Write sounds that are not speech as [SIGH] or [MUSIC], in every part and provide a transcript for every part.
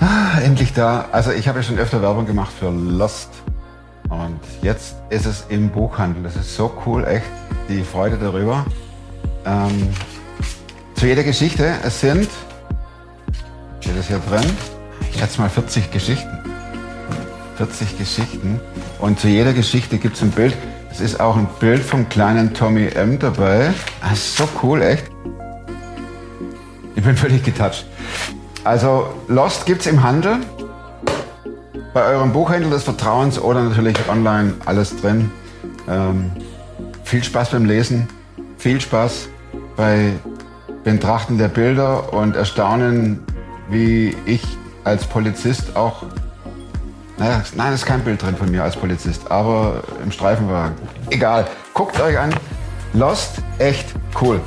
Ah, endlich da. Also ich habe ja schon öfter Werbung gemacht für Lost. Und jetzt ist es im Buchhandel. Das ist so cool, echt. Die Freude darüber. Ähm, zu jeder Geschichte, es sind, steht das hier drin, ich schätze mal 40 Geschichten. 40 Geschichten. Und zu jeder Geschichte gibt es ein Bild. Es ist auch ein Bild vom kleinen Tommy M dabei. Das ist so cool, echt. Ich bin völlig getoucht. Also Lost gibt es im Handel. Bei eurem Buchhändler des Vertrauens oder natürlich online alles drin. Ähm, viel Spaß beim Lesen, viel Spaß bei Betrachten der Bilder und Erstaunen, wie ich als Polizist auch. Naja, nein, ist kein Bild drin von mir als Polizist, aber im Streifenwagen. Egal, guckt euch an. Lost, echt cool.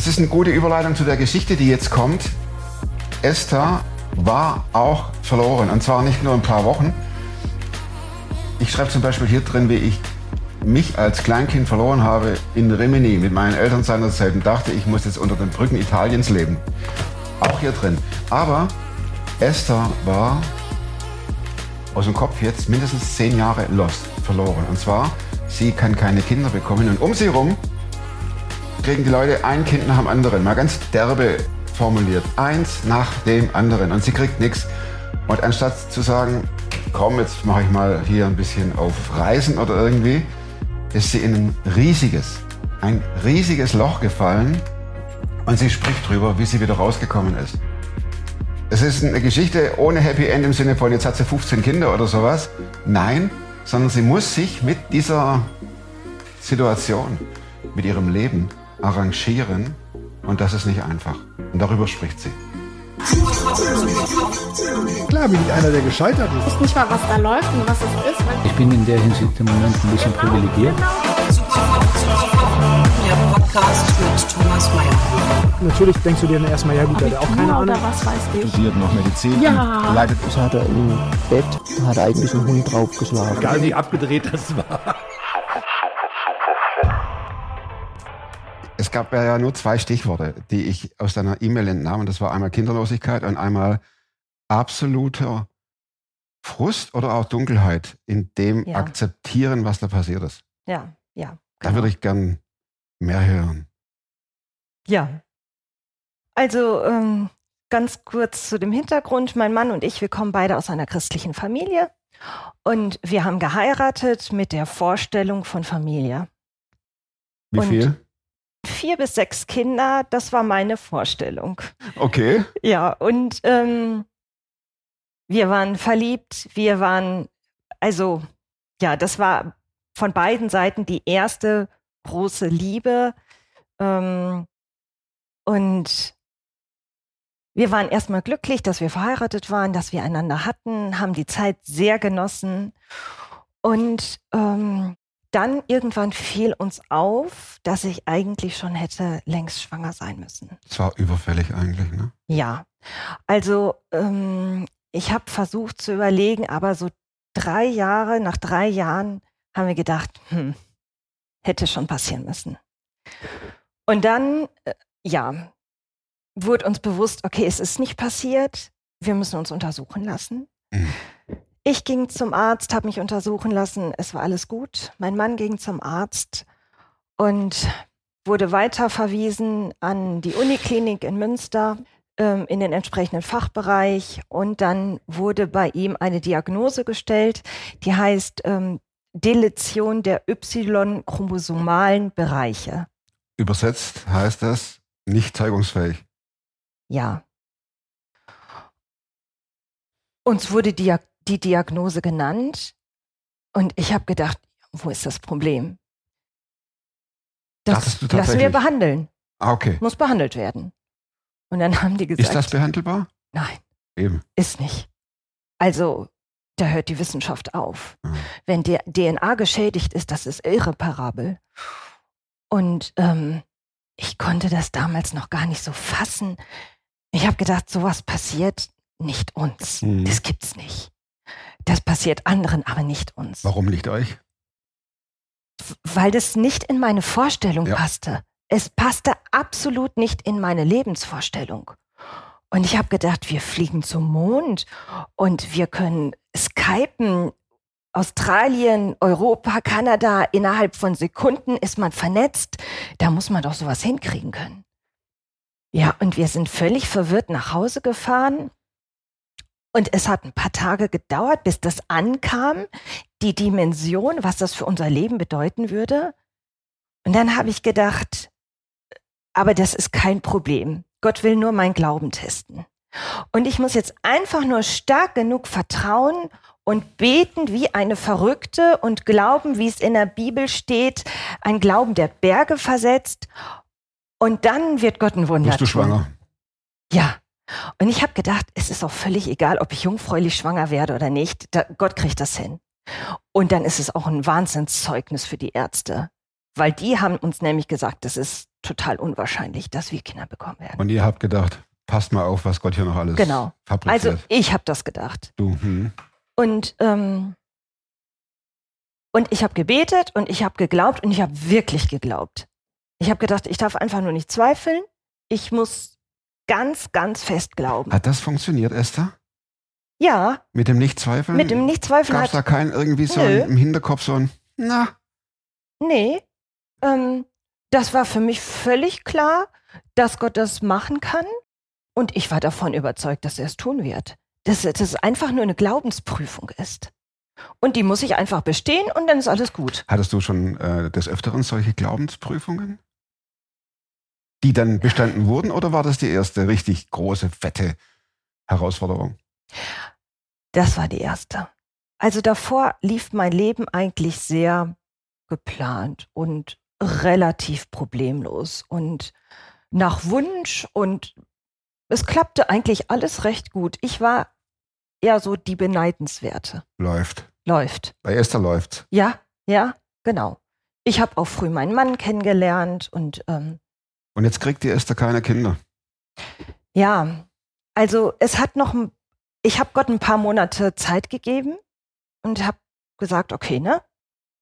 Das ist eine gute Überleitung zu der Geschichte, die jetzt kommt. Esther war auch verloren. Und zwar nicht nur ein paar Wochen. Ich schreibe zum Beispiel hier drin, wie ich mich als Kleinkind verloren habe in Rimini mit meinen Eltern seinerzeit und dachte, ich muss jetzt unter den Brücken Italiens leben. Auch hier drin. Aber Esther war aus dem Kopf jetzt mindestens zehn Jahre lost, verloren. Und zwar, sie kann keine Kinder bekommen und um sie herum kriegen die Leute ein Kind nach dem anderen. Mal ganz derbe formuliert. Eins nach dem anderen. Und sie kriegt nichts. Und anstatt zu sagen, komm, jetzt mache ich mal hier ein bisschen auf Reisen oder irgendwie, ist sie in ein riesiges, ein riesiges Loch gefallen und sie spricht drüber, wie sie wieder rausgekommen ist. Es ist eine Geschichte ohne Happy End im Sinne von, jetzt hat sie 15 Kinder oder sowas. Nein, sondern sie muss sich mit dieser Situation, mit ihrem Leben arrangieren und das ist nicht einfach. Und darüber spricht sie. Klar bin ich einer, der gescheitert ist. Ich weiß nicht mal, was da läuft und was es ist. Ich bin in der Hinsicht im Moment ein bisschen privilegiert. Der Podcast mit Thomas Mayer. Natürlich denkst du dir dann erstmal, ja gut, der hat auch keine Ahnung. was weiß ich. studiert noch Medizin Ja. leidet Das hat er im Bett, hat eigentlich ein Hund draufgeschlagen. Egal wie abgedreht das war. Es gab ja nur zwei Stichworte, die ich aus deiner E-Mail entnahm. Und das war einmal Kinderlosigkeit und einmal absoluter Frust oder auch Dunkelheit in dem Ja. Akzeptieren, was da passiert ist. Ja, ja. Da genau. würde ich gern mehr hören. Ja. Also ähm, ganz kurz zu dem Hintergrund. Mein Mann und ich, wir kommen beide aus einer christlichen Familie und wir haben geheiratet mit der Vorstellung von Familie. Wie Und- viel? Vier bis sechs Kinder, das war meine Vorstellung. Okay. Ja, und ähm, wir waren verliebt, wir waren, also ja, das war von beiden Seiten die erste große Liebe. Ähm, und wir waren erstmal glücklich, dass wir verheiratet waren, dass wir einander hatten, haben die Zeit sehr genossen. Und ähm, dann irgendwann fiel uns auf, dass ich eigentlich schon hätte längst schwanger sein müssen. Das war überfällig eigentlich, ne? Ja, also ähm, ich habe versucht zu überlegen, aber so drei Jahre, nach drei Jahren haben wir gedacht, hm, hätte schon passieren müssen. Und dann, äh, ja, wurde uns bewusst, okay, es ist nicht passiert, wir müssen uns untersuchen lassen. Mhm. Ich ging zum Arzt, habe mich untersuchen lassen, es war alles gut. Mein Mann ging zum Arzt und wurde weiter verwiesen an die Uniklinik in Münster ähm, in den entsprechenden Fachbereich und dann wurde bei ihm eine Diagnose gestellt, die heißt ähm, Deletion der Y-chromosomalen Bereiche. Übersetzt heißt das nicht zeugungsfähig. Ja. Uns wurde die, die Diagnose genannt und ich habe gedacht, wo ist das Problem? Das lassen wir behandeln, Ah, okay. muss behandelt werden. Und dann haben die gesagt, Ist das behandelbar? nein, Eben. ist nicht. Also, da hört die Wissenschaft auf. Mhm. Wenn der DNA geschädigt ist, das ist irreparabel. Und ähm, ich konnte das damals noch gar nicht so fassen. Ich habe gedacht, sowas passiert nicht uns. Mhm. Das gibt's nicht. Das passiert anderen, aber nicht uns. Warum nicht euch? Weil das nicht in meine Vorstellung Ja. passte. es passte absolut nicht in meine Lebensvorstellung. Und ich habe gedacht, wir fliegen zum Mond und wir können skypen. Australien, Europa, Kanada, innerhalb von Sekunden ist man vernetzt. Da muss man doch sowas hinkriegen können. Ja, und wir sind völlig verwirrt nach Hause gefahren. Und es hat ein paar Tage gedauert, bis das ankam, die Dimension, was das für unser Leben bedeuten würde. Und dann habe ich gedacht, aber das ist kein Problem. Gott will nur mein Glauben testen. Und ich muss jetzt einfach nur stark genug vertrauen und beten wie eine Verrückte und glauben, wie es in der Bibel steht, ein Glauben, der Berge versetzt. Und dann wird Gott ein Wunder Bist du schwanger? Ja. Und ich habe gedacht, es ist auch völlig egal, ob ich jungfräulich schwanger werde oder nicht. Da, Gott kriegt das hin. Und dann ist es auch ein Wahnsinnszeugnis für die Ärzte. Weil die haben uns nämlich gesagt, das ist total unwahrscheinlich, dass wir Kinder bekommen werden. Und ihr habt gedacht, passt mal auf, was Gott hier noch alles Genau. fabriziert. Also ich habe das gedacht. du, hm. Und, ähm, und ich habe gebetet und ich habe geglaubt und ich habe wirklich geglaubt. Ich habe gedacht, ich darf einfach nur nicht zweifeln. Ich muss ganz, ganz fest glauben. Hat das funktioniert, Esther? Ja, Mit dem Nichtzweifeln? mit dem Nichtzweifeln Gab es da hat. kein irgendwie so Nö. ein, im Hinterkopf so ein, na, Nee. Ähm, das war für mich völlig klar, dass Gott das machen kann. Und ich war davon überzeugt, dass er es tun wird. Dass dass es einfach nur eine Glaubensprüfung ist. Und die muss ich einfach bestehen und dann ist alles gut. hattest du schon äh, des Öfteren solche Glaubensprüfungen? Die dann bestanden wurden oder war das die erste richtig große, fette Herausforderung? Das war die erste. Also davor lief mein Leben eigentlich sehr geplant und relativ problemlos und nach Wunsch und es klappte eigentlich alles recht gut. Ich war eher so die beneidenswerte. Läuft. Läuft. Bei Esther läuft's. Ja, ja, genau. Ich habe auch früh meinen Mann kennengelernt und ähm, Und jetzt kriegt die Esther keine Kinder. Ja, also es hat noch, ich habe Gott ein paar Monate Zeit gegeben und habe gesagt, okay, ne?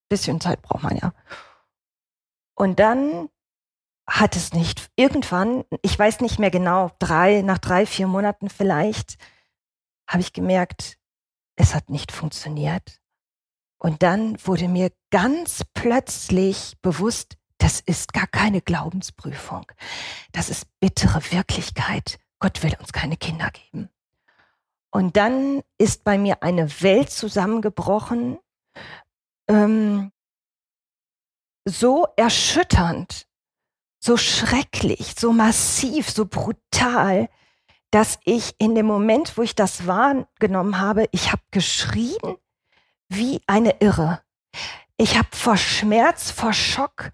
Bisschen Zeit braucht man ja. Und dann hat es nicht, irgendwann, ich weiß nicht mehr genau, drei, nach drei, vier Monaten vielleicht, habe ich gemerkt, es hat nicht funktioniert. Und dann wurde mir ganz plötzlich bewusst, das ist gar keine Glaubensprüfung. Das ist bittere Wirklichkeit. Gott will uns keine Kinder geben. Und dann ist bei mir eine Welt zusammengebrochen, ähm, so erschütternd, so schrecklich, so massiv, so brutal, dass ich in dem Moment, wo ich das wahrgenommen habe, ich habe geschrien wie eine Irre. Ich habe vor Schmerz, vor Schock,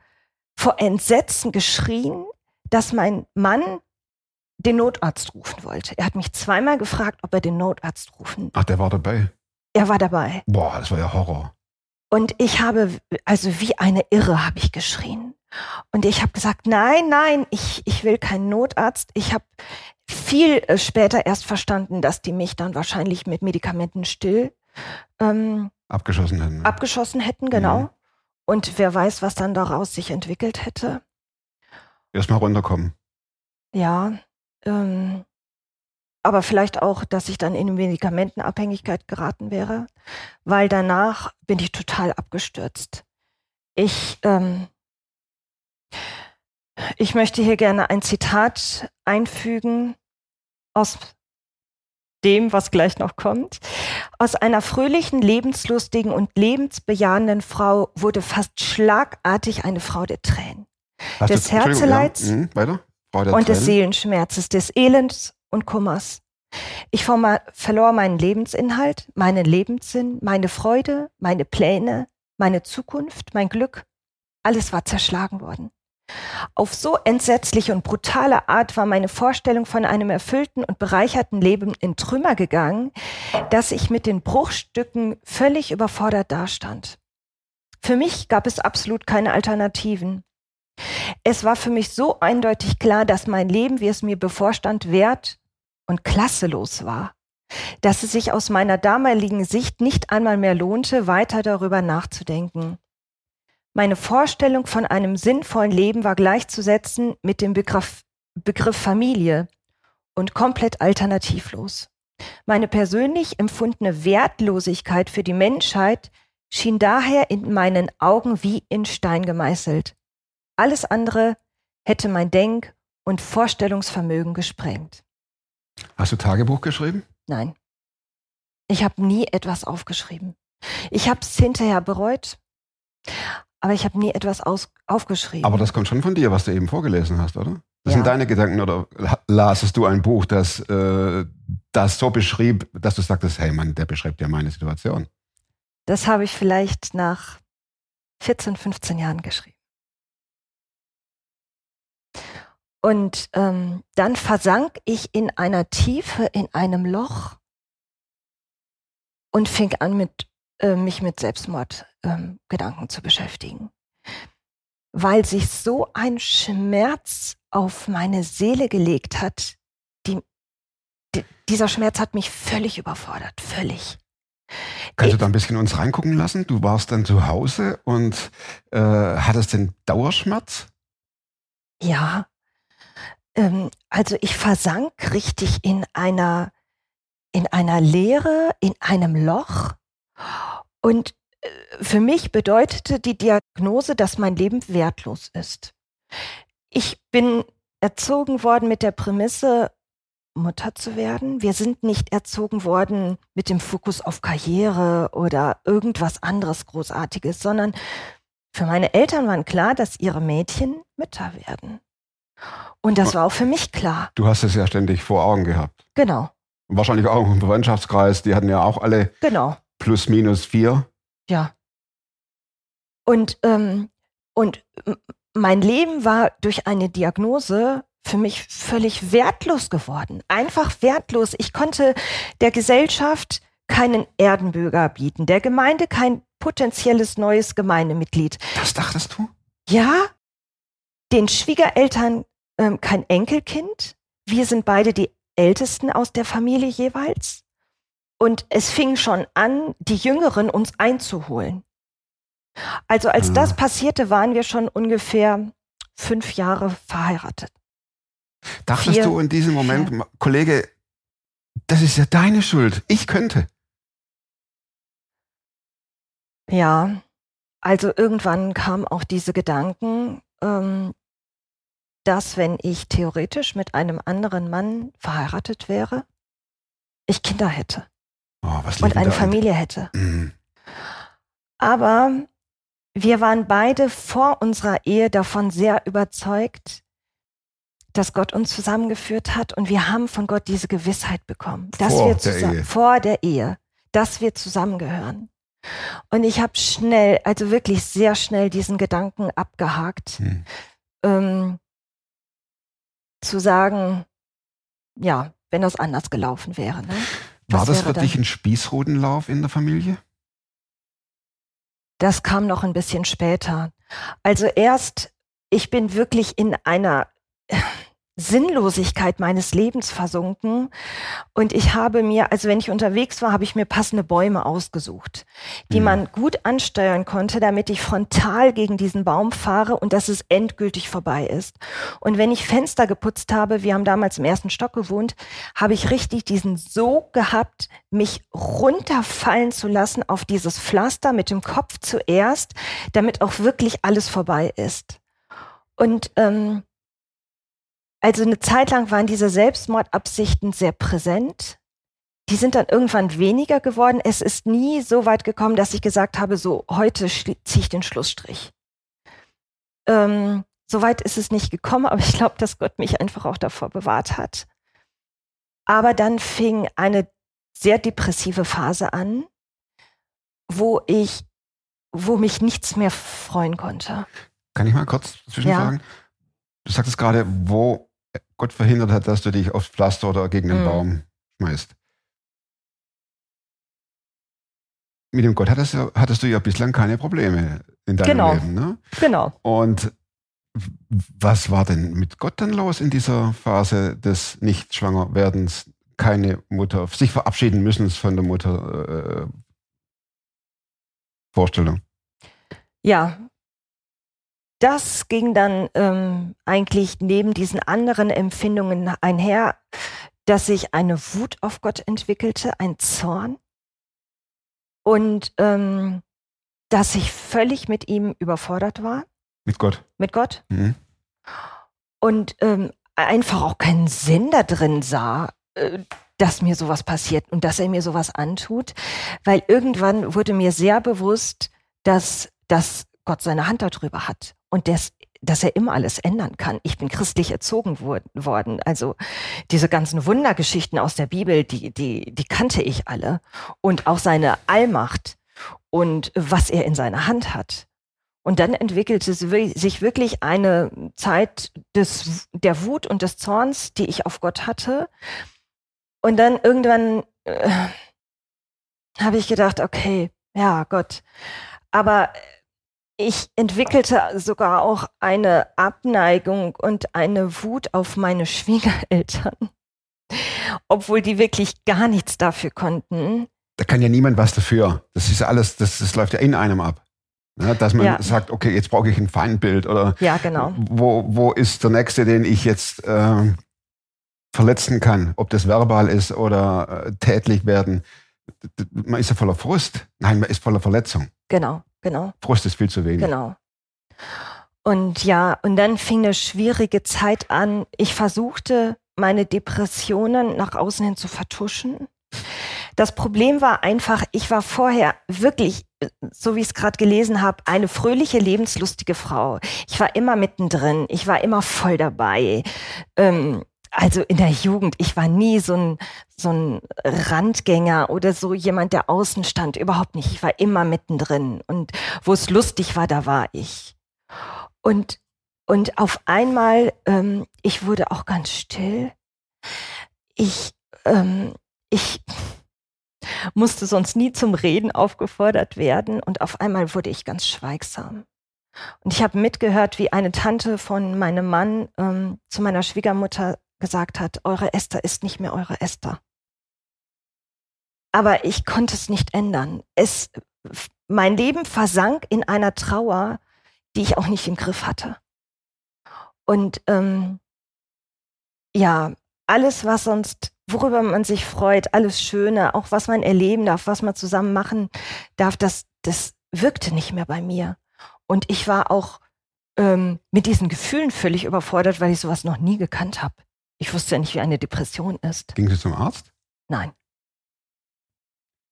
vor Entsetzen geschrien, dass mein Mann den Notarzt rufen wollte. Er hat mich zweimal gefragt, ob er den Notarzt rufen. Ach, der war dabei. Er war dabei. Boah, das war ja Horror. Und ich habe, also wie eine Irre habe ich geschrien. Und ich habe gesagt, nein, nein, ich, ich will keinen Notarzt. Ich habe viel äh, später erst verstanden, dass die mich dann wahrscheinlich mit Medikamenten still ähm, Abgeschossen hätten. abgeschossen hätten, genau. Mhm. Und wer weiß, was dann daraus sich entwickelt hätte. Erstmal runterkommen. Ja, ähm, aber vielleicht auch, dass ich dann in eine Medikamentenabhängigkeit geraten wäre, weil danach bin ich total abgestürzt. Ich, ähm, ich möchte hier gerne ein Zitat einfügen aus dem, was gleich noch kommt. Aus einer fröhlichen, lebenslustigen und lebensbejahenden Frau wurde fast schlagartig eine Frau der Tränen Hast Des Herzeleids Ja, mhm, und des Tränen. Seelenschmerzes, des Elends und Kummers. Ich verlor meinen Lebensinhalt, meinen Lebenssinn, meine Freude, meine Pläne, meine Zukunft, mein Glück. Alles war zerschlagen worden. Auf so entsetzliche und brutale Art war meine Vorstellung von einem erfüllten und bereicherten Leben in Trümmer gegangen, dass ich mit den Bruchstücken völlig überfordert dastand. Für mich gab es absolut keine Alternativen. Es war für mich so eindeutig klar, dass mein Leben, wie es mir bevorstand, wert und klasselos war, dass es sich aus meiner damaligen Sicht nicht einmal mehr lohnte, weiter darüber nachzudenken. Meine Vorstellung von einem sinnvollen Leben war gleichzusetzen mit dem Begriff, Begriff Familie und komplett alternativlos. Meine persönlich empfundene Wertlosigkeit für die Menschheit schien daher in meinen Augen wie in Stein gemeißelt. Alles andere hätte mein Denk- und Vorstellungsvermögen gesprengt. Hast du Tagebuch geschrieben? Nein. Ich habe nie etwas aufgeschrieben. Ich habe es hinterher bereut, aber ich habe nie etwas aus, aufgeschrieben. Aber das kommt schon von dir, was du eben vorgelesen hast, oder? Das Ja. sind deine Gedanken oder lasest du ein Buch, das äh, das so beschrieb, dass du sagtest, hey Mann, der beschreibt ja meine Situation. das habe ich vielleicht nach 14, 15 Jahren geschrieben. Und ähm, dann versank ich in einer Tiefe, in einem Loch und fing an, mit, äh, mich mit Selbstmordgedanken ähm, zu beschäftigen. Weil sich so ein Schmerz auf meine Seele gelegt hat, die, die, dieser Schmerz hat mich völlig überfordert, völlig. Kannst du da ein bisschen uns reingucken lassen? Du warst dann zu Hause und äh, hattest den Dauerschmerz? Ja, ähm, also ich versank richtig in einer, in einer Leere, in einem Loch. Und äh, für mich bedeutete die Diagnose, dass mein Leben wertlos ist. Ich bin erzogen worden mit der Prämisse, Mutter zu werden. Wir sind nicht erzogen worden mit dem Fokus auf Karriere oder irgendwas anderes Großartiges, sondern für meine Eltern war klar, dass ihre Mädchen Mütter werden. Und das war auch für mich klar. Du hast es ja ständig vor Augen gehabt. Genau, Und wahrscheinlich auch im Verwandtschaftskreis, die hatten ja auch alle genau, plus minus vier. ja. Und, ähm, und mein Leben war durch eine Diagnose für mich völlig wertlos geworden. Einfach wertlos. Ich konnte der Gesellschaft keinen Erdenbürger bieten, der Gemeinde kein potenzielles neues Gemeindemitglied. Das dachtest du? Ja, den Schwiegereltern ähm, kein Enkelkind. Wir sind beide die Ältesten aus der Familie jeweils. Und es fing schon an, die Jüngeren uns einzuholen. Also als Ah. das passierte, waren wir schon ungefähr fünf Jahre verheiratet. Dachtest Vier, du in diesem Moment, Ma- Kollege, das ist ja deine Schuld. Ich könnte. Ja, also irgendwann kamen auch diese Gedanken, ähm, dass wenn ich theoretisch mit einem anderen Mann verheiratet wäre, ich Kinder hätte Oh, und eine? Familie hätte. Mhm. Aber wir waren beide vor unserer Ehe davon sehr überzeugt, dass Gott uns zusammengeführt hat und wir haben von Gott diese Gewissheit bekommen, dass Vor wir der vor der Ehe, dass wir zusammengehören. Und ich habe schnell, also wirklich sehr schnell diesen Gedanken abgehakt, Hm. ähm, zu sagen, ja, wenn das anders gelaufen wäre. Ne? War das für dich ein Spießrutenlauf in der Familie? Das kam noch ein bisschen später. Also erst, ich bin wirklich in einer Sinnlosigkeit meines Lebens versunken und ich habe mir, also wenn ich unterwegs war, habe ich mir passende Bäume ausgesucht, die Mhm. man gut ansteuern konnte, damit ich frontal gegen diesen Baum fahre und dass es endgültig vorbei ist. Und wenn ich Fenster geputzt habe, wir haben damals im ersten Stock gewohnt, habe ich richtig diesen Sog gehabt, mich runterfallen zu lassen auf dieses Pflaster mit dem Kopf zuerst, damit auch wirklich alles vorbei ist. Und ähm, also eine Zeit lang waren diese Selbstmordabsichten sehr präsent. Die sind dann irgendwann weniger geworden. Es ist nie so weit gekommen, dass ich gesagt habe, so heute ziehe ich den Schlussstrich. Ähm, so weit ist es nicht gekommen, [LAUGHS] aber ich glaube, dass Gott mich einfach auch davor bewahrt hat. Aber dann fing eine sehr depressive Phase an, wo ich, wo mich nichts mehr freuen konnte. Kann ich mal kurz zwischenfragen? Du sagtest gerade, wo Gott verhindert hat, dass du dich aufs Pflaster oder gegen den Mhm. Baum schmeißt. Mit dem Gott hattest du, hattest du ja bislang keine Probleme in deinem Genau. Leben. Ne? Genau. Und was war denn mit Gott dann los in dieser Phase des Nicht-Schwangerwerdens? Keine Mutter, sich verabschieden müssen von der Mutter äh, Vorstellung. Ja, das ging dann ähm, eigentlich neben diesen anderen Empfindungen einher, dass sich eine Wut auf Gott entwickelte, ein Zorn und ähm, dass ich völlig mit ihm überfordert war, Mit Gott. mit Gott Mhm. und ähm, einfach auch keinen Sinn da drin sah, äh, dass mir sowas passiert und dass er mir sowas antut, weil irgendwann wurde mir sehr bewusst, dass, dass Gott seine Hand darüber hat und des, dass er immer alles ändern kann. Ich bin christlich erzogen wor worden. Also diese ganzen Wundergeschichten aus der Bibel, die, die, die kannte ich alle. Und auch seine Allmacht und was er in seiner Hand hat. Und dann entwickelte sich wirklich eine Zeit des, der Wut und des Zorns, die ich auf Gott hatte. Und dann irgendwann äh, habe ich gedacht, okay, ja, Gott. Aber ich entwickelte sogar auch eine Abneigung und eine Wut auf meine Schwiegereltern, obwohl die wirklich gar nichts dafür konnten. Da kann ja niemand was dafür. Das ist alles, das, das läuft ja in einem ab. Ja, dass man Ja. sagt, okay, jetzt brauche ich ein Feindbild oder Ja, genau. wo, wo ist der Nächste, den ich jetzt ähm, verletzen kann, ob das verbal ist oder äh, tätlich werden. Man ist ja voller Frust. Nein, man ist voller Verletzung. Genau, genau. Frust ist viel zu wenig. Genau. Und ja, und dann fing eine schwierige Zeit an. Ich versuchte, meine Depressionen nach außen hin zu vertuschen. Das Problem war einfach, ich war vorher wirklich, so wie ich es gerade gelesen habe, eine fröhliche, lebenslustige Frau. Ich war immer mittendrin, ich war immer voll dabei. Ähm, also in der Jugend, ich war nie so ein, so ein Randgänger oder so jemand, der außen stand. Überhaupt nicht. Ich war immer mittendrin. Und wo es lustig war, da war ich. Und, und auf einmal, ähm, ich wurde auch ganz still. Ich, ähm, ich musste sonst nie zum Reden aufgefordert werden und auf einmal wurde ich ganz schweigsam. Und ich habe mitgehört, wie eine Tante von meinem Mann ähm, zu meiner Schwiegermutter gesagt hat, eure Esther ist nicht mehr eure Esther. Aber ich konnte es nicht ändern. Es, mein Leben versank in einer Trauer, die ich auch nicht im Griff hatte. Und ähm, ja, alles, was sonst, worüber man sich freut, alles Schöne, auch was man erleben darf, was man zusammen machen darf, das, das wirkte nicht mehr bei mir. Und ich war auch ähm, mit diesen Gefühlen völlig überfordert, weil ich sowas noch nie gekannt habe. Ich wusste ja nicht, wie eine Depression ist. Ging sie zum Arzt? Nein.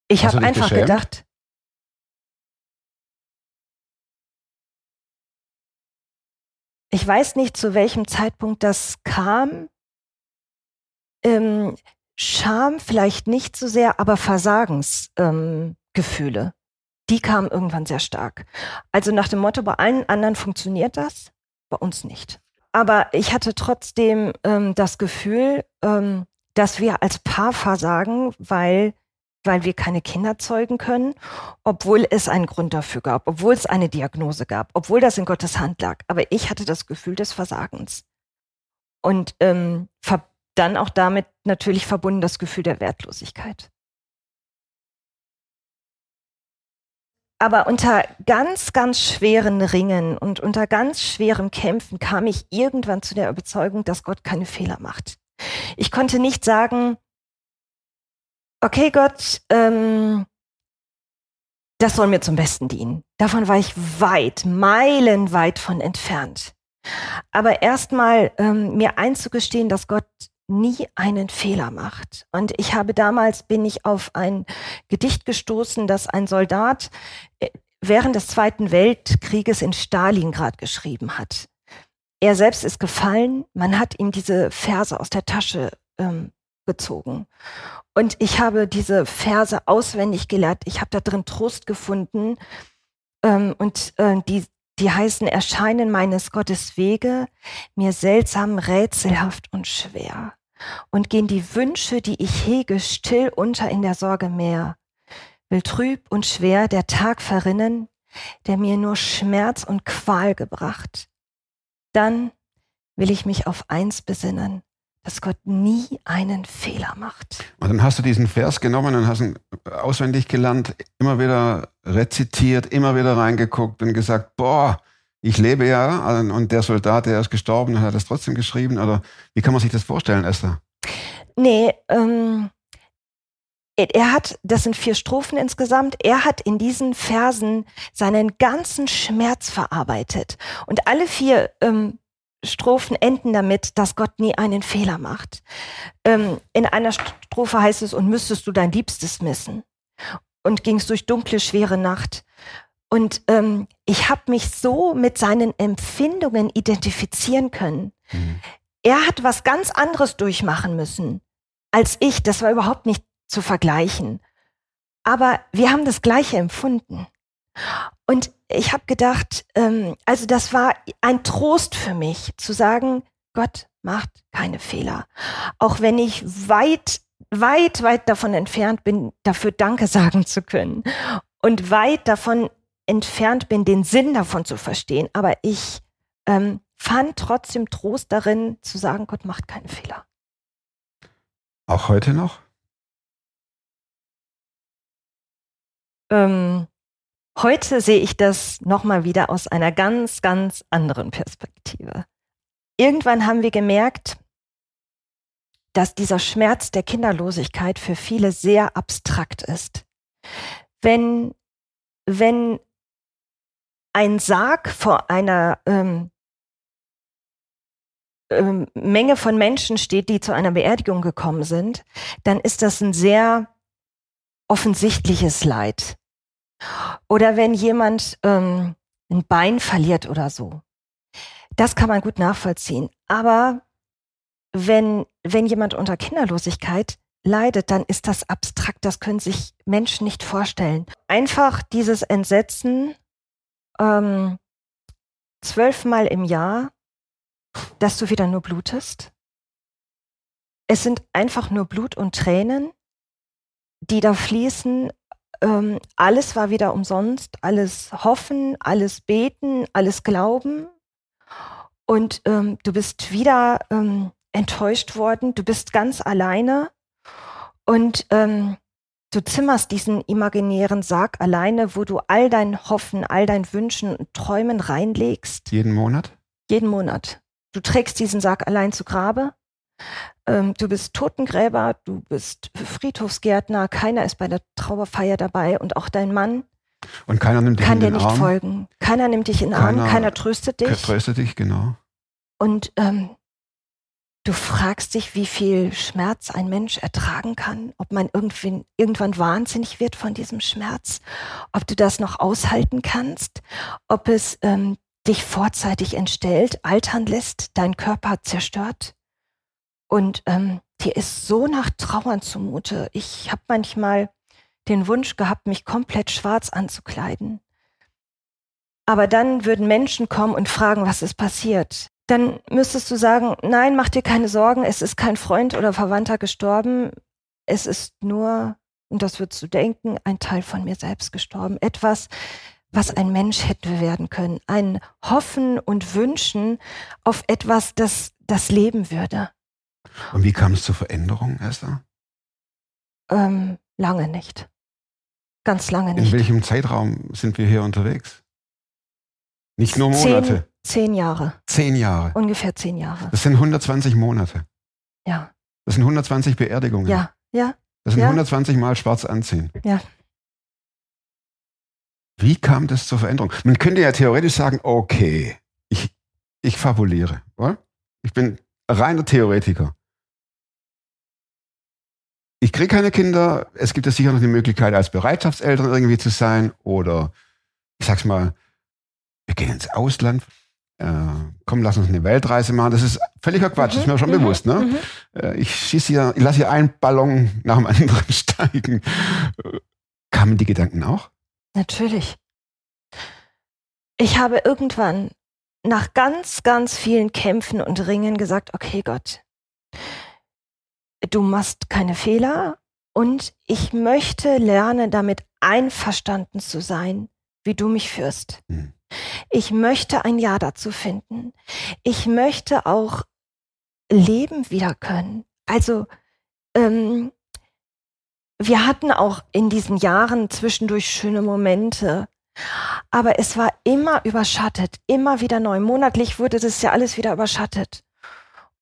Ich habe einfach geschämt? gedacht, ich weiß nicht, zu welchem Zeitpunkt das kam. Ähm, Scham vielleicht nicht so sehr, aber Versagensgefühle, ähm, die kamen irgendwann sehr stark. Also nach dem Motto, bei allen anderen funktioniert das, bei uns nicht. Aber ich hatte trotzdem ähm, das Gefühl, ähm, dass wir als Paar versagen, weil, weil wir keine Kinder zeugen können, obwohl es einen Grund dafür gab, obwohl es eine Diagnose gab, obwohl das in Gottes Hand lag. Aber ich hatte das Gefühl des Versagens. Und ähm, dann auch damit natürlich verbunden das Gefühl der Wertlosigkeit. Aber unter ganz, ganz schweren Ringen und unter ganz schweren Kämpfen kam ich irgendwann zu der Überzeugung, dass Gott keine Fehler macht. Ich konnte nicht sagen, okay Gott, ähm, das soll mir zum Besten dienen. Davon war ich weit, meilenweit von entfernt. Aber erstmal ähm, mir einzugestehen, dass Gott nie einen Fehler macht. Und ich habe damals bin ich auf ein Gedicht gestoßen, das ein Soldat äh, während des Zweiten Weltkrieges in Stalingrad geschrieben hat. Er selbst ist gefallen, man hat ihm diese Verse aus der Tasche ähm, gezogen. Und ich habe diese Verse auswendig gelernt. Ich habe da drin Trost gefunden. Ähm, und äh, die, die heißen Erscheinen meines Gottes Wege, mir seltsam, rätselhaft und schwer. Und gehen die Wünsche, die ich hege, still unter in der Sorge Meer. Will trüb und schwer der Tag verrinnen, der mir nur Schmerz und Qual gebracht. Dann will ich mich auf eins besinnen, dass Gott nie einen Fehler macht. Und dann hast du diesen Vers genommen und hast ihn auswendig gelernt, immer wieder rezitiert, immer wieder reingeguckt und gesagt, boah, ich lebe ja und der Soldat, der ist gestorben, hat das trotzdem geschrieben? Oder wie kann man sich das vorstellen, Esther? Nee, ähm, er- er hat, das sind vier Strophen insgesamt, er hat in diesen Versen seinen ganzen Schmerz verarbeitet. Und alle vier ähm, Strophen enden damit, dass Gott nie einen Fehler macht. Ähm, in einer Strophe heißt es, und müsstest du dein Liebstes missen. Und gingst durch dunkle, schwere Nacht. Und ähm, ich habe mich so mit seinen Empfindungen identifizieren können. Er hat was ganz anderes durchmachen müssen als ich. Das war überhaupt nicht zu vergleichen. Aber wir haben das Gleiche empfunden. Und ich habe gedacht, ähm, also das war ein Trost für mich, zu sagen, Gott macht keine Fehler. Auch wenn ich weit, weit, weit davon entfernt bin, dafür Danke sagen zu können. Und weit davon entfernt bin, den Sinn davon zu verstehen. Aber ich ähm, fand trotzdem Trost darin, zu sagen, Gott macht keine Fehler. Auch heute noch? Ähm, heute sehe ich das nochmal wieder aus einer ganz, ganz anderen Perspektive. Irgendwann haben wir gemerkt, dass dieser Schmerz der Kinderlosigkeit für viele sehr abstrakt ist. Wenn, wenn ein Sarg vor einer ähm, ähm, Menge von Menschen steht, die zu einer Beerdigung gekommen sind, dann ist das ein sehr offensichtliches Leid. Oder wenn jemand ähm, ein Bein verliert oder so. Das kann man gut nachvollziehen. Aber wenn, wenn jemand unter Kinderlosigkeit leidet, dann ist das abstrakt. Das können sich Menschen nicht vorstellen. Einfach dieses Entsetzen ähm, zwölfmal im Jahr, dass du wieder nur blutest. Es sind einfach nur Blut und Tränen, die da fließen. Ähm, alles war wieder umsonst, alles Hoffen, alles Beten, alles Glauben. Und ähm, du bist wieder ähm, enttäuscht worden, du bist ganz alleine und ähm, du zimmerst diesen imaginären Sarg alleine, wo du all dein Hoffen, all dein Wünschen und Träumen reinlegst, Jeden Monat? jeden Monat. Du trägst diesen Sarg allein zu Grabe. Ähm, du bist Totengräber, du bist Friedhofsgärtner, keiner ist bei der Trauerfeier dabei und auch dein Mann Und keiner nimmt dich kann in dir den nicht Arm? folgen. Keiner nimmt dich in den Arm, Keiner- tröstet dich. Tröste dich, genau. Und ähm, du fragst dich, wie viel Schmerz ein Mensch ertragen kann, ob man irgendwann, irgendwann wahnsinnig wird von diesem Schmerz, ob du das noch aushalten kannst, ob es ähm, dich vorzeitig entstellt, altern lässt, dein Körper zerstört. Und ähm, dir ist so nach Trauern zumute. Ich habe manchmal den Wunsch gehabt, mich komplett schwarz anzukleiden. Aber dann würden Menschen kommen und fragen, was ist passiert. Dann müsstest du sagen, nein, mach dir keine Sorgen, es ist kein Freund oder Verwandter gestorben. Es ist nur, und das würdest du denken, ein Teil von mir selbst gestorben. Etwas, was ein Mensch hätte werden können. Ein Hoffen und Wünschen auf etwas, das das leben würde. Und wie kam es zur Veränderung, Esther? Ähm, lange nicht. Ganz lange In nicht. welchem Zeitraum sind wir hier unterwegs? Nicht nur Monate, Zehn, zehn Jahre. zehn Jahre. Ungefähr zehn Jahre. Das sind 120 Monate. Ja, Das sind 120 Beerdigungen. ja, ja. Das sind ja. 120 Mal schwarz anziehen. Ja. Wie kam das zur Veränderung? Man könnte ja theoretisch sagen, okay, ich, ich fabuliere. Oder? Ich bin reiner Theoretiker. Ich kriege keine Kinder. Es gibt ja sicher noch die Möglichkeit, als Bereitschaftseltern irgendwie zu sein. Oder ich sag's mal, wir gehen ins Ausland. Äh, komm, lass uns eine Weltreise machen. Das ist völliger Quatsch, ist mir schon Mhm, bewusst. Ne? mhm. Äh, ich schieße hier, ich lasse hier einen Ballon nach dem anderen [LAUGHS] steigen. Kamen die Gedanken auch? Natürlich. Ich habe irgendwann nach ganz, ganz vielen Kämpfen und Ringen gesagt, okay Gott, du machst keine Fehler und ich möchte lernen, damit einverstanden zu sein, wie du mich führst. Hm. Ich möchte ein Ja dazu finden. Ich möchte auch leben wieder können. Also ähm, wir hatten auch in diesen Jahren zwischendurch schöne Momente. Aber es war immer überschattet, immer wieder neu. Monatlich wurde das ja alles wieder überschattet.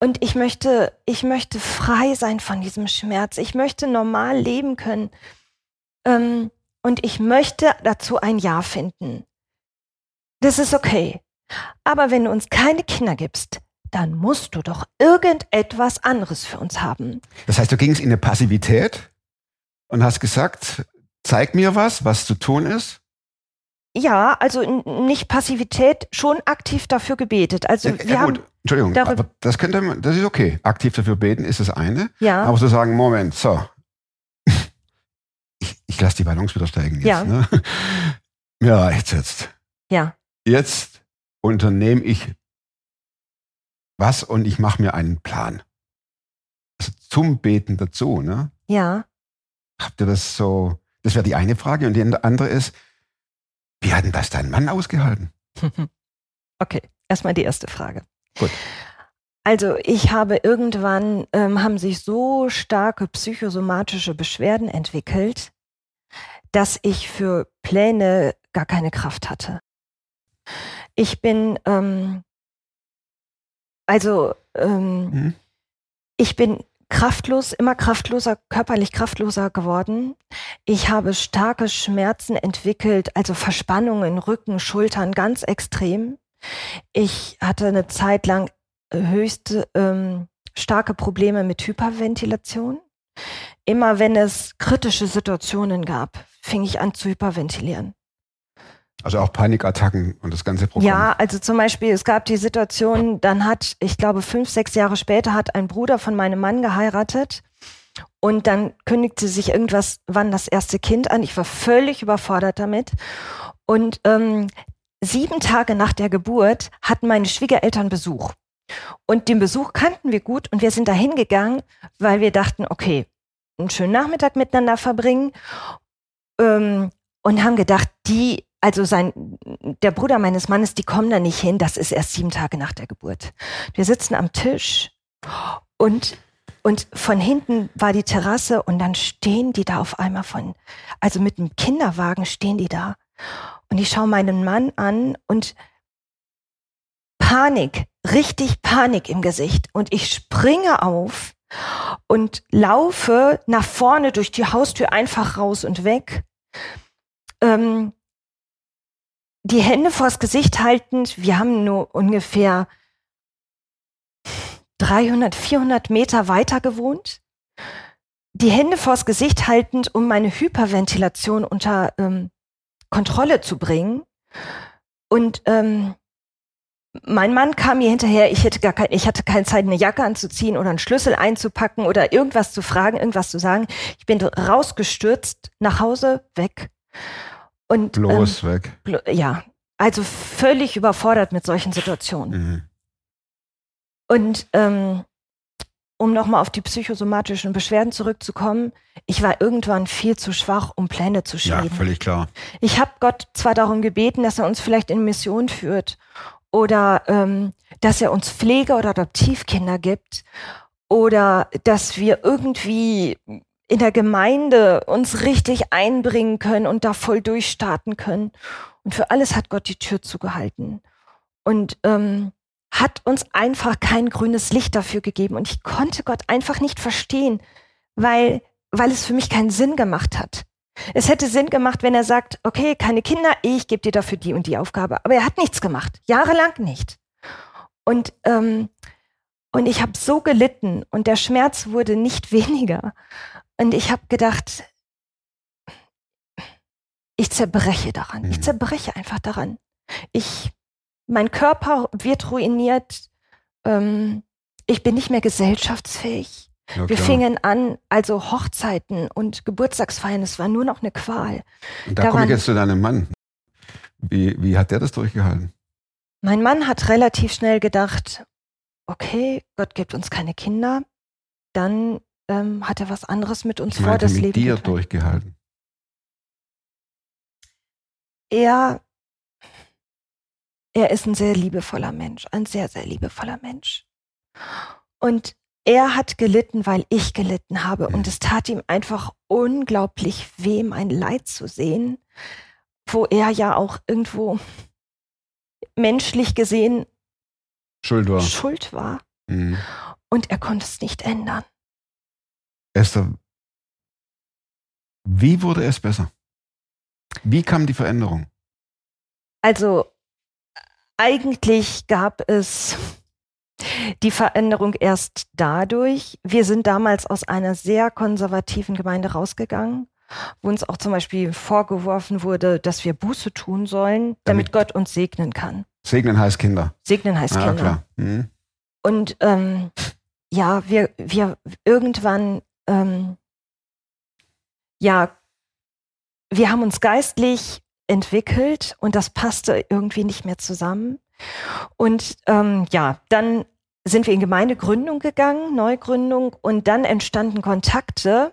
Und ich möchte, ich möchte frei sein von diesem Schmerz. Ich möchte normal leben können. Ähm, und ich möchte dazu ein Ja finden. Das ist okay. Aber wenn du uns keine Kinder gibst, dann musst du doch irgendetwas anderes für uns haben. Das heißt, du gingst in eine Passivität und hast gesagt, zeig mir was, was zu tun ist. Ja, also nicht Passivität, schon aktiv dafür gebetet. Also Ja, wir ja, haben Entschuldigung, aber das könnte man, das ist okay. Aktiv dafür beten ist das eine. ja, Aber zu sagen, Moment, so. Ich, ich lasse die Ballons wieder steigen jetzt. Ja. Ne? [LAUGHS] Mir reicht's jetzt. ja, Jetzt unternehme ich was und ich mache mir einen Plan. Also zum Beten dazu, ne? ja. Habt ihr das so? Das wäre die eine Frage. Und die andere ist, wie hat denn das dein Mann ausgehalten? [LAUGHS] Okay, erstmal die erste Frage. Gut. Also ich habe irgendwann, ähm, haben sich so starke psychosomatische Beschwerden entwickelt, dass ich für Pläne gar keine Kraft hatte. Ich bin, ähm, also ähm, Mhm. ich bin kraftlos, immer kraftloser, körperlich kraftloser geworden. Ich habe starke Schmerzen entwickelt, also Verspannungen, Rücken, Schultern, ganz extrem. Ich hatte eine Zeit lang höchste ähm, starke Probleme mit Hyperventilation. Immer wenn es kritische Situationen gab, fing ich an zu hyperventilieren. Also auch Panikattacken und das ganze Programm. Ja, also zum Beispiel, es gab die Situation, dann hat, ich glaube, fünf, sechs Jahre später hat ein Bruder von meinem Mann geheiratet und dann kündigte sich irgendwas, wann das erste Kind an. Ich war völlig überfordert damit. Und ähm, sieben Tage nach der Geburt hatten meine Schwiegereltern Besuch. Und den Besuch kannten wir gut und wir sind da hingegangen, weil wir dachten, okay, einen schönen Nachmittag miteinander verbringen ähm, und haben gedacht, die, also sein, der Bruder meines Mannes, die kommen da nicht hin, das ist erst sieben Tage nach der Geburt. Wir sitzen am Tisch und, und von hinten war die Terrasse und dann stehen die da auf einmal von, also mit einem Kinderwagen stehen die da. Und ich schaue meinen Mann an und Panik, richtig Panik im Gesicht. Und ich springe auf und laufe nach vorne durch die Haustür einfach raus und weg. Ähm, die Hände vors Gesicht haltend. Wir haben nur ungefähr 300, 400 Meter weiter gewohnt. Die Hände vors Gesicht haltend, um meine Hyperventilation unter ähm, Kontrolle zu bringen. Und ähm, mein Mann kam mir hinterher, ich, hätte gar kein, ich hatte keine Zeit, eine Jacke anzuziehen oder einen Schlüssel einzupacken oder irgendwas zu fragen, irgendwas zu sagen. Ich bin rausgestürzt, nach Hause, weg. Und, Bloß weg. Ähm, blo- ja, also völlig überfordert mit solchen Situationen. Mhm. Und ähm, um nochmal auf die psychosomatischen Beschwerden zurückzukommen, ich war irgendwann viel zu schwach, um Pläne zu Ja, schmieden. völlig klar. Ich habe Gott zwar darum gebeten, dass er uns vielleicht in Mission führt oder ähm, dass er uns Pflege oder Adoptivkinder gibt oder dass wir irgendwie in der Gemeinde uns richtig einbringen können und da voll durchstarten können. Und für alles hat Gott die Tür zugehalten und ähm, hat uns einfach kein grünes Licht dafür gegeben. Und ich konnte Gott einfach nicht verstehen, weil, weil es für mich keinen Sinn gemacht hat. Es hätte Sinn gemacht, wenn er sagt, okay, keine Kinder, ich gebe dir dafür die und die Aufgabe. Aber er hat nichts gemacht, jahrelang nicht. Und, ähm, und ich habe so gelitten und der Schmerz wurde nicht [LAUGHS] weniger. Und ich habe gedacht, ich zerbreche daran. Ich Mhm. zerbreche einfach daran. Ich, mein Körper wird ruiniert. Ähm, ich bin nicht mehr gesellschaftsfähig. Ja, Wir fingen an, also Hochzeiten und Geburtstagsfeiern, es war nur noch eine Qual. Und da komme ich jetzt zu deinem Mann. Wie, wie hat der das durchgehalten? Mein Mann hat relativ schnell gedacht, okay, Gott gibt uns keine Kinder, dann ähm, hat er was anderes mit uns Ich vor das mit Leben. dir geplant. durchgehalten. Er, er ist ein sehr liebevoller Mensch, ein sehr, sehr liebevoller Mensch. Und er hat gelitten, weil ich gelitten habe. Und es tat ihm einfach unglaublich weh, mein Leid zu sehen. wo er ja auch irgendwo menschlich gesehen Schuld war. schuld war. Mhm. Und er konnte es nicht ändern. Esther, wie wurde es besser? Wie kam die Veränderung? Also eigentlich gab es die Veränderung erst dadurch, wir sind damals aus einer sehr konservativen Gemeinde rausgegangen, wo uns auch zum Beispiel vorgeworfen wurde, dass wir Buße tun sollen, damit, Damit- Gott uns segnen kann. Segnen heißt Kinder. Segnen heißt Ja, Kinder. klar. Mhm. Und ähm, ja, wir, wir irgendwann, ähm, ja, wir haben uns geistlich entwickelt und das passte irgendwie nicht mehr zusammen. Und ähm, ja, dann sind wir in Gemeindegründung gegangen, Neugründung, und dann entstanden Kontakte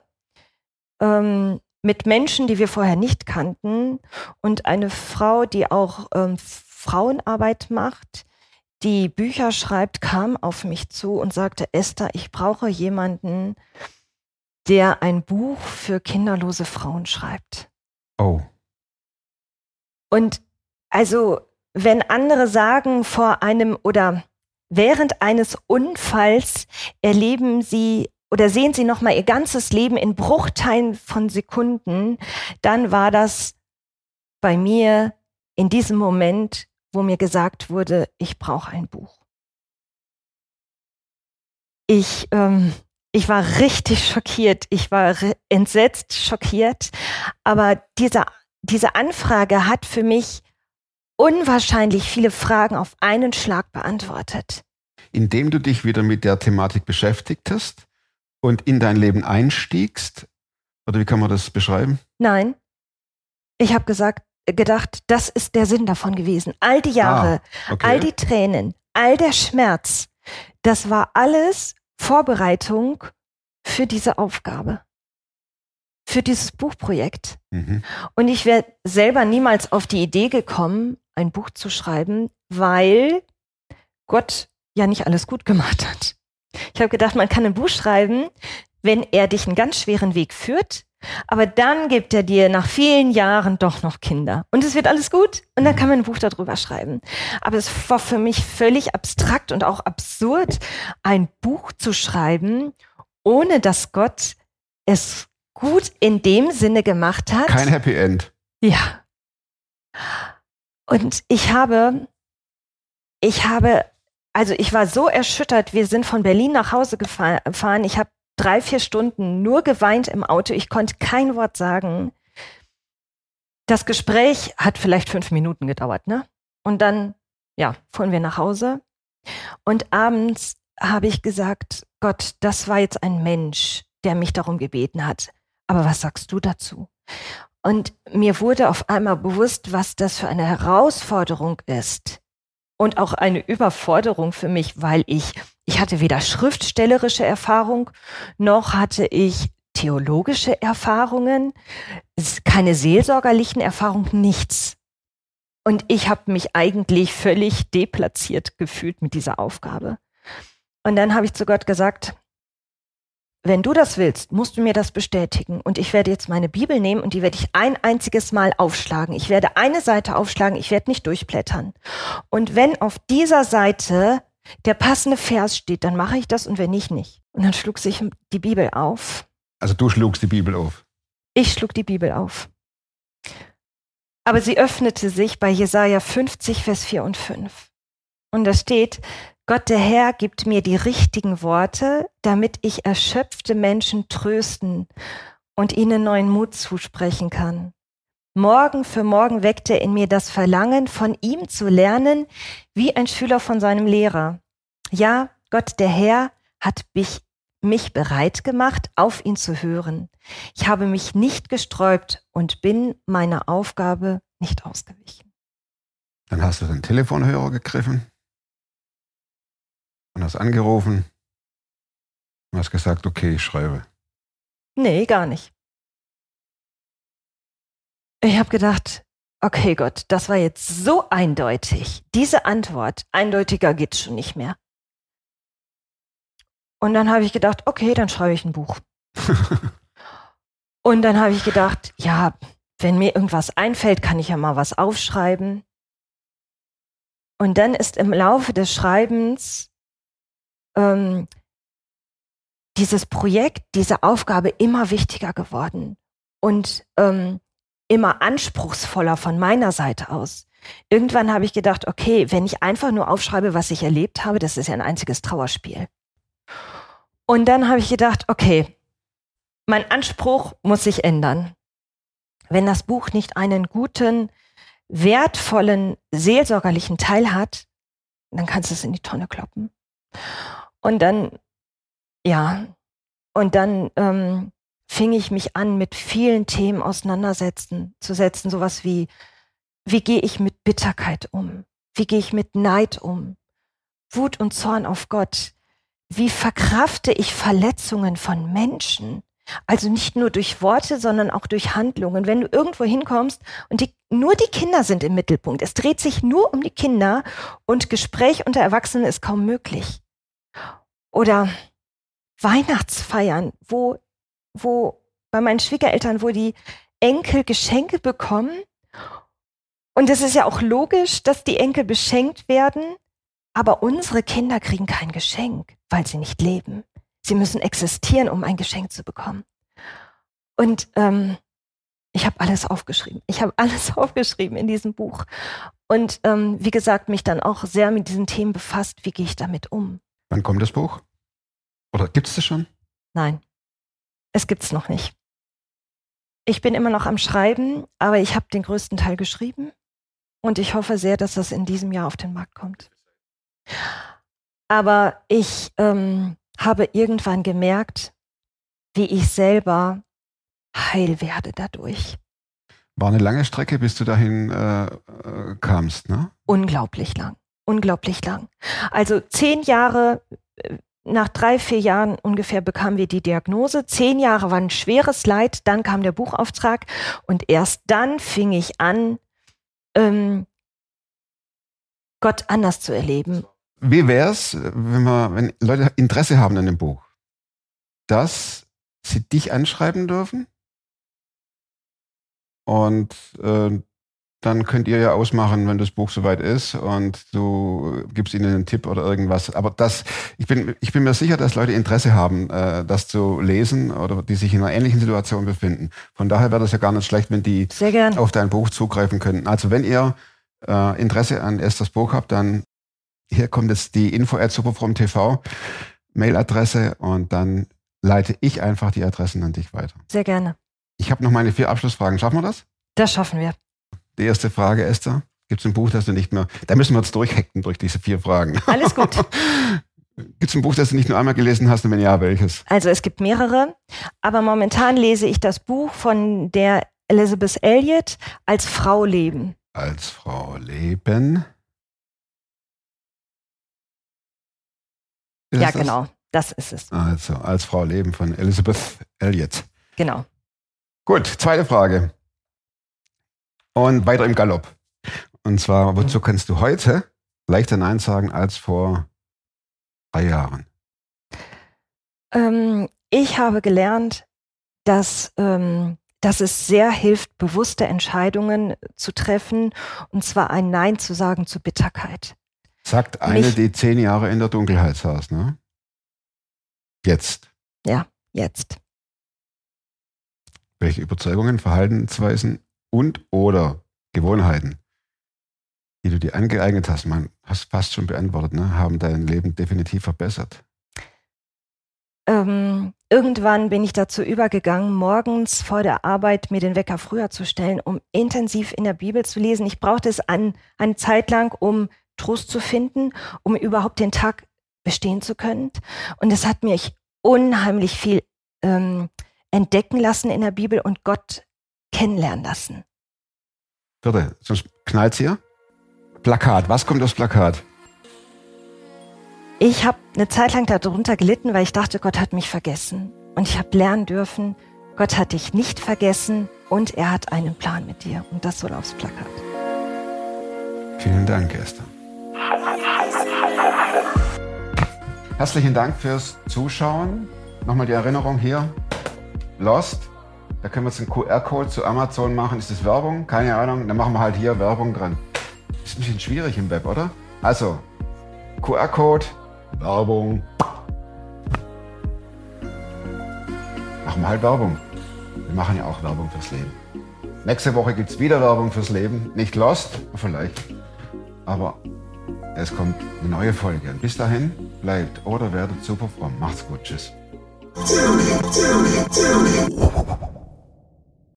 ähm, mit Menschen, die wir vorher nicht kannten. Und eine Frau, die auch ähm, Frauenarbeit macht, die Bücher schreibt, kam auf mich zu und sagte, Esther, ich brauche jemanden, der ein Buch für kinderlose Frauen schreibt. Oh. Und also, wenn andere sagen, vor einem oder während eines Unfalls erleben sie oder sehen sie nochmal ihr ganzes Leben in Bruchteilen von Sekunden, dann war das bei mir in diesem Moment, wo mir gesagt wurde, ich brauche ein Buch. Ich, ähm, ich war richtig schockiert. Ich war entsetzt, schockiert. Aber diese, diese Anfrage hat für mich unwahrscheinlich viele Fragen auf einen Schlag beantwortet. Indem du dich wieder mit der Thematik beschäftigt hast und in dein Leben einstiegst, oder wie kann man das beschreiben? Nein, ich habe gesagt, gedacht, das ist der Sinn davon gewesen. All die Jahre, Okay. all die Tränen, all der Schmerz, das war alles Vorbereitung für diese Aufgabe, für dieses Buchprojekt. mhm. Und ich wäre selber niemals auf die Idee gekommen, ein Buch zu schreiben, weil Gott ja nicht alles gut gemacht hat. Ich habe gedacht, man kann ein Buch schreiben, wenn er dich einen ganz schweren Weg führt, aber dann gibt er dir nach vielen Jahren doch noch Kinder. Und es wird alles gut und dann kann man ein Buch darüber schreiben. Aber es war für mich völlig abstrakt und auch absurd, ein Buch zu schreiben, ohne dass Gott es gut in dem Sinne gemacht hat. Kein Happy End. Ja. Und ich habe, ich habe, also ich war so erschüttert. Wir sind von Berlin nach Hause gefa- gefahren. Ich habe drei, vier Stunden nur geweint im Auto. Ich konnte kein Wort sagen. Das Gespräch hat vielleicht fünf Minuten gedauert, ne? Und dann, ja, fuhren wir nach Hause. Und abends habe ich gesagt, Gott, das war jetzt ein Mensch, der mich darum gebeten hat. Aber was sagst du dazu? Und mir wurde auf einmal bewusst, was das für eine Herausforderung ist. Und auch eine Überforderung für mich, weil ich, ich hatte weder schriftstellerische Erfahrung, noch hatte ich theologische Erfahrungen, keine seelsorgerlichen Erfahrungen, nichts. Und ich habe mich eigentlich völlig deplatziert gefühlt mit dieser Aufgabe. Und dann habe ich zu Gott gesagt, wenn du das willst, musst du mir das bestätigen. Und ich werde jetzt meine Bibel nehmen und die werde ich ein einziges Mal aufschlagen. Ich werde eine Seite aufschlagen, ich werde nicht durchblättern. Und wenn auf dieser Seite der passende Vers steht, dann mache ich das und wenn nicht, nicht. Und dann schlug sich die Bibel auf. Also du schlugst die Bibel auf. Ich schlug die Bibel auf. Aber sie öffnete sich bei Jesaja 50, Vers 4 und 5. Und da steht, Gott der Herr gibt mir die richtigen Worte, damit ich erschöpfte Menschen trösten und ihnen neuen Mut zusprechen kann. Morgen für morgen weckt er in mir das Verlangen, von ihm zu lernen, wie ein Schüler von seinem Lehrer. Ja, Gott der Herr hat mich, mich bereit gemacht, auf ihn zu hören. Ich habe mich nicht gesträubt und bin meiner Aufgabe nicht ausgewichen. Dann hast du den Telefonhörer gegriffen und hast angerufen und hast gesagt, okay, ich schreibe. Nee, gar nicht. Ich habe gedacht, okay Gott, das war jetzt so eindeutig. Diese Antwort, eindeutiger geht's schon nicht mehr. Und dann habe ich gedacht, okay, dann schreibe ich ein Buch. [LAUGHS] Und dann habe ich gedacht, ja, wenn mir irgendwas einfällt, kann ich ja mal was aufschreiben. Und dann ist im Laufe des Schreibens ähm, dieses Projekt, diese Aufgabe immer wichtiger geworden und ähm, immer anspruchsvoller von meiner Seite aus. Irgendwann habe ich gedacht, okay, wenn ich einfach nur aufschreibe, was ich erlebt habe, das ist ja ein einziges Trauerspiel. Und dann habe ich gedacht, okay, mein Anspruch muss sich ändern. Wenn das Buch nicht einen guten, wertvollen, seelsorgerlichen Teil hat, dann kannst du es in die Tonne kloppen. Und dann, ja, und dann ähm, fing ich mich an, mit vielen Themen auseinandersetzen, zu setzen, sowas wie, wie gehe ich mit Bitterkeit um? Wie gehe ich mit Neid um? Wut und Zorn auf Gott. Wie verkrafte ich Verletzungen von Menschen? Also nicht nur durch Worte, sondern auch durch Handlungen. Wenn du irgendwo hinkommst und die, nur die Kinder sind im Mittelpunkt, es dreht sich nur um die Kinder und Gespräch unter Erwachsenen ist kaum möglich. Oder Weihnachtsfeiern, wo, wo bei meinen Schwiegereltern, wo die Enkel Geschenke bekommen. Und es ist ja auch logisch, dass die Enkel beschenkt werden, aber unsere Kinder kriegen kein Geschenk, weil sie nicht leben. Sie müssen existieren, um ein Geschenk zu bekommen. Und ähm, ich habe alles aufgeschrieben. Ich habe alles [LAUGHS] aufgeschrieben in diesem Buch. Und ähm, wie gesagt, mich dann auch sehr mit diesen Themen befasst. Wie gehe ich damit um? Wann kommt das Buch? Oder gibt es das schon? Nein, es gibt's noch nicht. Ich bin immer noch am Schreiben, aber ich habe den größten Teil geschrieben und ich hoffe sehr, dass das in diesem Jahr auf den Markt kommt. Aber ich ähm, habe irgendwann gemerkt, wie ich selber heil werde dadurch. War eine lange Strecke, bis du dahin äh, äh, kamst, ne? Unglaublich lang. Unglaublich lang. Also zehn Jahre, äh, nach drei, vier Jahren ungefähr bekamen wir die Diagnose. Zehn Jahre war ein schweres Leid, dann kam der Buchauftrag und erst dann fing ich an, ähm, Gott anders zu erleben. Wie wär's, wenn wir, wenn Leute Interesse haben an dem Buch, dass sie dich anschreiben dürfen? Und äh, dann könnt ihr ja ausmachen, wenn das Buch soweit ist und du gibst ihnen einen Tipp oder irgendwas. Aber das, ich bin, ich bin mir sicher, dass Leute Interesse haben, äh, das zu lesen oder die sich in einer ähnlichen Situation befinden. Von daher wäre das ja gar nicht schlecht, wenn die auf dein Buch zugreifen könnten. Also wenn ihr äh, Interesse an Esthers Buch habt, dann hier kommt jetzt die Info at TV, Mailadresse und dann leite ich einfach die Adressen an dich weiter. Sehr gerne. Ich habe noch meine vier Abschlussfragen. Schaffen wir das? Das schaffen wir. Die erste Frage, Esther. Gibt es ein Buch, das du nicht mehr. Da müssen wir jetzt durchhacken durch diese vier Fragen. Alles gut. [LAUGHS] Gibt es ein Buch, das du nicht nur einmal gelesen hast und wenn ja, welches? Also es gibt mehrere, aber momentan lese ich das Buch von der Elizabeth Elliot als Frau leben. Als Frau leben. Ist ja, das? genau. Das ist es. Also, als Frau leben von Elizabeth Elliot. Genau. Gut, zweite Frage. Und weiter im Galopp. Und zwar, wozu kannst du heute leichter Nein sagen als vor drei Jahren? Ähm, ich habe gelernt, dass, ähm, dass es sehr hilft, bewusste Entscheidungen zu treffen, und zwar ein Nein zu sagen zu Bitterkeit. Sagt eine, Mich- die zehn Jahre in der Dunkelheit saß, ne? Jetzt. Ja, jetzt. Welche Überzeugungen, Verhaltensweisen und oder Gewohnheiten, die du dir angeeignet hast, man hast fast schon beantwortet, ne, haben dein Leben definitiv verbessert. Ähm, irgendwann bin ich dazu übergegangen, morgens vor der Arbeit mir den Wecker früher zu stellen, um intensiv in der Bibel zu lesen. Ich brauchte es an, eine Zeit lang, um Trost zu finden, um überhaupt den Tag bestehen zu können. Und es hat mich unheimlich viel ähm, entdecken lassen in der Bibel und Gott kennenlernen lassen. Vierte, sonst knallt's hier. Plakat, was kommt aufs Plakat? Ich habe eine Zeit lang darunter gelitten, weil ich dachte, Gott hat mich vergessen. Und ich habe lernen dürfen, Gott hat dich nicht vergessen und er hat einen Plan mit dir. Und das soll aufs Plakat. Vielen Dank, Esther. Herzlichen Dank fürs Zuschauen. Nochmal die Erinnerung hier. Lost. Da können wir jetzt einen QR-Code zu Amazon machen. Ist das Werbung? Keine Ahnung. Dann machen wir halt hier Werbung dran. Ist ein bisschen schwierig im Web, oder? Also, QR-Code, Werbung. Machen wir halt Werbung. Wir machen ja auch Werbung fürs Leben. Nächste Woche gibt es wieder Werbung fürs Leben. Nicht lost, vielleicht. Aber es kommt eine neue Folge. Und bis dahin, bleibt oder werdet super fromm. Macht's gut. Tschüss.